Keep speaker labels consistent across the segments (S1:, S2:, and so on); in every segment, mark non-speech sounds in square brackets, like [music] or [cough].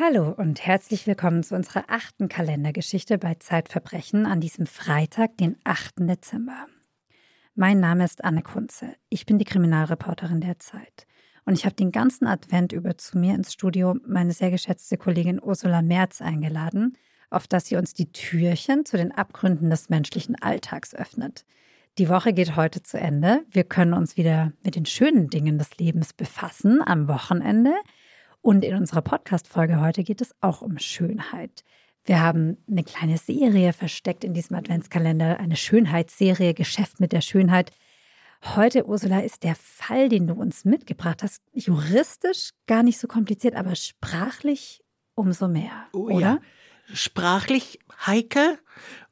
S1: Hallo und herzlich willkommen zu unserer achten Kalendergeschichte bei Zeitverbrechen an diesem Freitag, den 8. Dezember. Mein Name ist Anne Kunze. Ich bin die Kriminalreporterin der Zeit. Und ich habe den ganzen Advent über zu mir ins Studio meine sehr geschätzte Kollegin Ursula Merz eingeladen, auf dass sie uns die Türchen zu den Abgründen des menschlichen Alltags öffnet. Die Woche geht heute zu Ende. Wir können uns wieder mit den schönen Dingen des Lebens befassen am Wochenende. Und in unserer Podcast-Folge heute geht es auch um Schönheit. Wir haben eine kleine Serie versteckt in diesem Adventskalender, eine Schönheitsserie, Geschäft mit der Schönheit. Heute, Ursula, ist der Fall, den du uns mitgebracht hast, juristisch gar nicht so kompliziert, aber sprachlich umso mehr. Oh, oder? Ja.
S2: Sprachlich heikel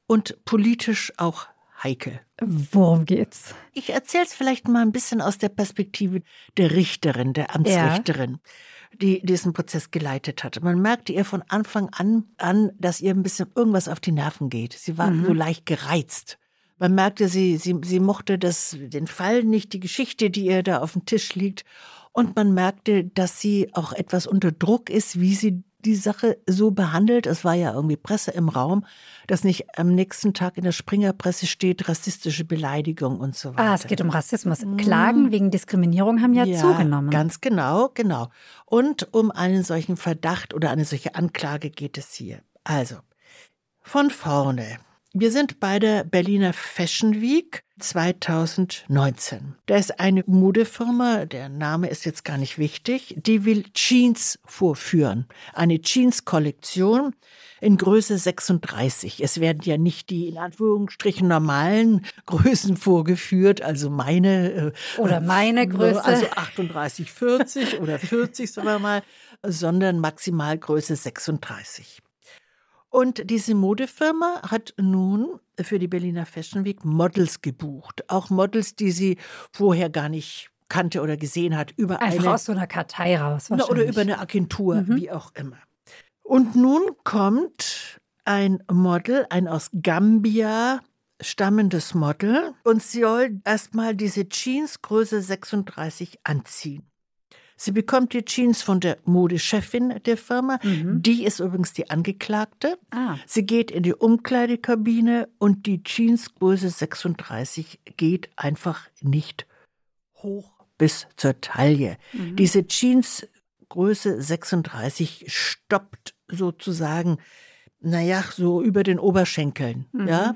S2: und politisch auch heikel.
S1: Worum geht's?
S2: Ich erzähle es vielleicht mal ein bisschen aus der Perspektive der Richterin, der Amtsrichterin. Ja die diesen Prozess geleitet hat. Man merkte ihr von Anfang an an, dass ihr ein bisschen irgendwas auf die Nerven geht. Sie war mhm. so leicht gereizt. Man merkte, sie, sie, sie mochte das, den Fall nicht, die Geschichte, die ihr da auf dem Tisch liegt. Und man merkte, dass sie auch etwas unter Druck ist, wie sie die Sache so behandelt. Es war ja irgendwie Presse im Raum, dass nicht am nächsten Tag in der Springerpresse steht, rassistische Beleidigung und so weiter.
S1: Ah, es geht um Rassismus. Mhm. Klagen wegen Diskriminierung haben ja, ja zugenommen.
S2: Ganz genau, genau. Und um einen solchen Verdacht oder eine solche Anklage geht es hier. Also, von vorne. Wir sind bei der Berliner Fashion Week 2019. Da ist eine Modefirma, der Name ist jetzt gar nicht wichtig, die will Jeans vorführen. Eine Jeans-Kollektion in Größe 36. Es werden ja nicht die in Anführungsstrichen normalen Größen vorgeführt, also meine
S1: äh, oder meine Größe,
S2: also 38, 40 oder 40 sagen wir mal, sondern Maximalgröße 36. Und diese Modefirma hat nun für die Berliner Fashion Week Models gebucht. Auch Models, die sie vorher gar nicht kannte oder gesehen hat. Über
S1: Einfach
S2: eine,
S1: aus so einer Kartei raus.
S2: Oder über eine Agentur, mhm. wie auch immer. Und nun kommt ein Model, ein aus Gambia stammendes Model, und sie soll erstmal diese Jeans Größe 36 anziehen. Sie bekommt die Jeans von der Modechefin der Firma. Mhm. Die ist übrigens die Angeklagte. Ah. Sie geht in die Umkleidekabine und die Jeans Größe 36 geht einfach nicht hoch bis zur Taille. Mhm. Diese Jeans Größe 36 stoppt sozusagen, naja, so über den Oberschenkeln. Mhm. Ja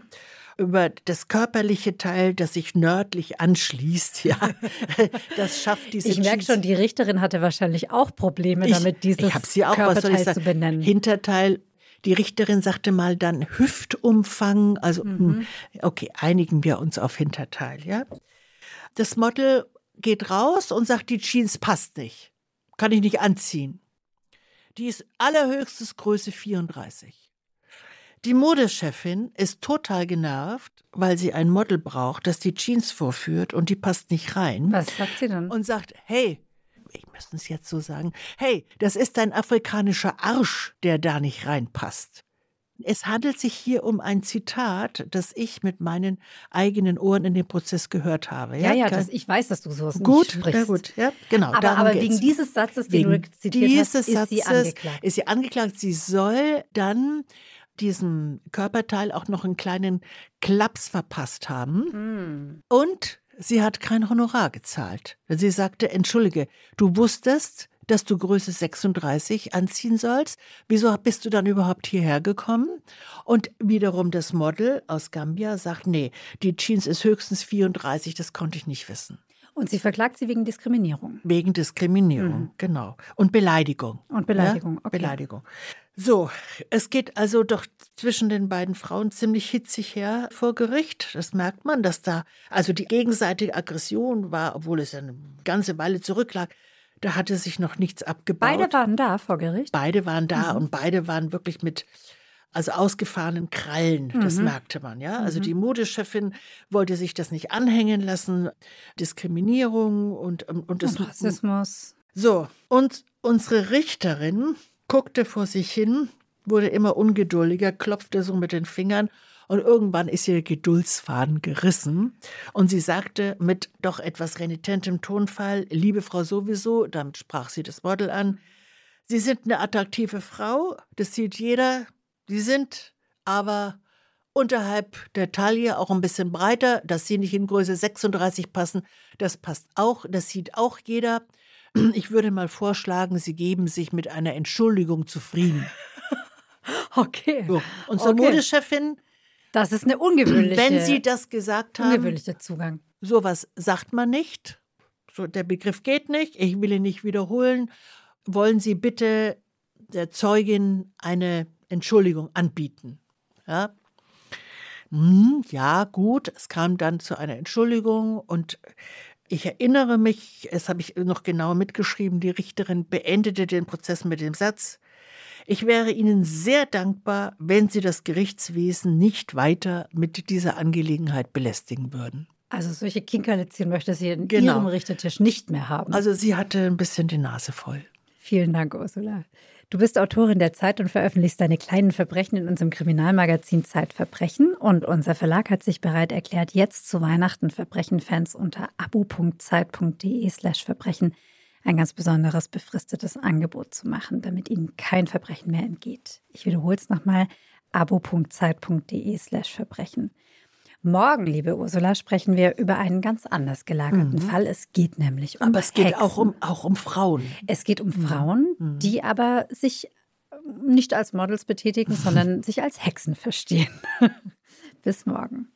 S2: über das körperliche Teil, das sich nördlich anschließt, ja, [laughs] das schafft diese.
S1: Ich merke schon, die Richterin hatte wahrscheinlich auch Probleme ich, damit, dieses ich sie auch, Körperteil zu benennen.
S2: Hinterteil. Die Richterin sagte mal dann Hüftumfang, also hm, mhm. okay, einigen wir uns auf Hinterteil, ja. Das Model geht raus und sagt, die Jeans passt nicht, kann ich nicht anziehen. Die ist allerhöchstes Größe 34. Die Modechefin ist total genervt, weil sie ein Model braucht, das die Jeans vorführt und die passt nicht rein.
S1: Was sagt sie dann?
S2: Und sagt, hey, ich müsste es jetzt so sagen, hey, das ist ein afrikanischer Arsch, der da nicht reinpasst. Es handelt sich hier um ein Zitat, das ich mit meinen eigenen Ohren in dem Prozess gehört habe.
S1: Ja, ja, das, ich weiß, dass du sowas
S2: gut,
S1: nicht sprichst.
S2: Ja, gut, ja, genau.
S1: Aber, aber wegen dieses Satzes, den wegen du zitiert hast, ist Satzes sie angeklagt.
S2: Ist sie angeklagt. Sie soll dann diesem Körperteil auch noch einen kleinen Klaps verpasst haben. Mm. Und sie hat kein Honorar gezahlt. Sie sagte, entschuldige, du wusstest, dass du Größe 36 anziehen sollst. Wieso bist du dann überhaupt hierher gekommen? Und wiederum das Model aus Gambia sagt, nee, die Jeans ist höchstens 34, das konnte ich nicht wissen.
S1: Und sie verklagt sie wegen Diskriminierung.
S2: Wegen Diskriminierung, mhm. genau. Und Beleidigung.
S1: Und Beleidigung, ja?
S2: okay. Beleidigung. So, es geht also doch zwischen den beiden Frauen ziemlich hitzig her vor Gericht. Das merkt man, dass da also die gegenseitige Aggression war, obwohl es eine ganze Weile zurücklag. Da hatte sich noch nichts abgebaut.
S1: Beide waren da vor Gericht?
S2: Beide waren da mhm. und beide waren wirklich mit also ausgefahrenen Krallen, das mhm. merkte man, ja. Also mhm. die Modechefin wollte sich das nicht anhängen lassen, Diskriminierung und und,
S1: und, und Rassismus.
S2: So, und unsere Richterin guckte vor sich hin, wurde immer ungeduldiger, klopfte so mit den Fingern und irgendwann ist ihr Geduldsfaden gerissen und sie sagte mit doch etwas renitentem Tonfall, liebe Frau sowieso, damit sprach sie das Model an, Sie sind eine attraktive Frau, das sieht jeder. Sie sind aber unterhalb der Taille auch ein bisschen breiter, dass sie nicht in Größe 36 passen. Das passt auch, das sieht auch jeder. Ich würde mal vorschlagen, Sie geben sich mit einer Entschuldigung zufrieden. [laughs]
S1: Okay.
S2: So. Unsere
S1: okay.
S2: Modechefin,
S1: Das ist eine ungewöhnliche,
S2: wenn Sie das gesagt haben,
S1: ungewöhnlicher Zugang.
S2: sowas sagt man nicht. So, der Begriff geht nicht. Ich will ihn nicht wiederholen. Wollen Sie bitte der Zeugin eine Entschuldigung anbieten? Ja. Hm, ja, gut. Es kam dann zu einer Entschuldigung und ich erinnere mich, es habe ich noch genau mitgeschrieben, die Richterin beendete den Prozess mit dem Satz, ich wäre Ihnen sehr dankbar, wenn Sie das Gerichtswesen nicht weiter mit dieser Angelegenheit belästigen würden.
S1: Also solche Kinkerlitzchen möchte sie in
S2: Genau.
S1: ihrem Richtertisch nicht mehr haben.
S2: Also sie hatte ein bisschen die Nase voll.
S1: Vielen Dank, Ursula. Du bist Autorin der Zeit und veröffentlichst deine kleinen Verbrechen in unserem Kriminalmagazin Zeitverbrechen. Und unser Verlag hat sich bereit erklärt, jetzt zu Weihnachten Verbrechenfans unter abo.zeit.de slash Verbrechen ein ganz besonderes befristetes Angebot zu machen, damit ihnen kein Verbrechen mehr entgeht. Ich wiederhole es nochmal, abo.zeit.de slash Verbrechen. Morgen, liebe Ursula, sprechen wir über einen ganz anders gelagerten Fall. Es geht nämlich um
S2: Mhm. Aber es geht
S1: Hexen.
S2: auch um, auch um Frauen.
S1: Es geht um Frauen, die aber sich nicht als Models betätigen, [laughs] sondern sich als Hexen verstehen. [laughs] Bis morgen.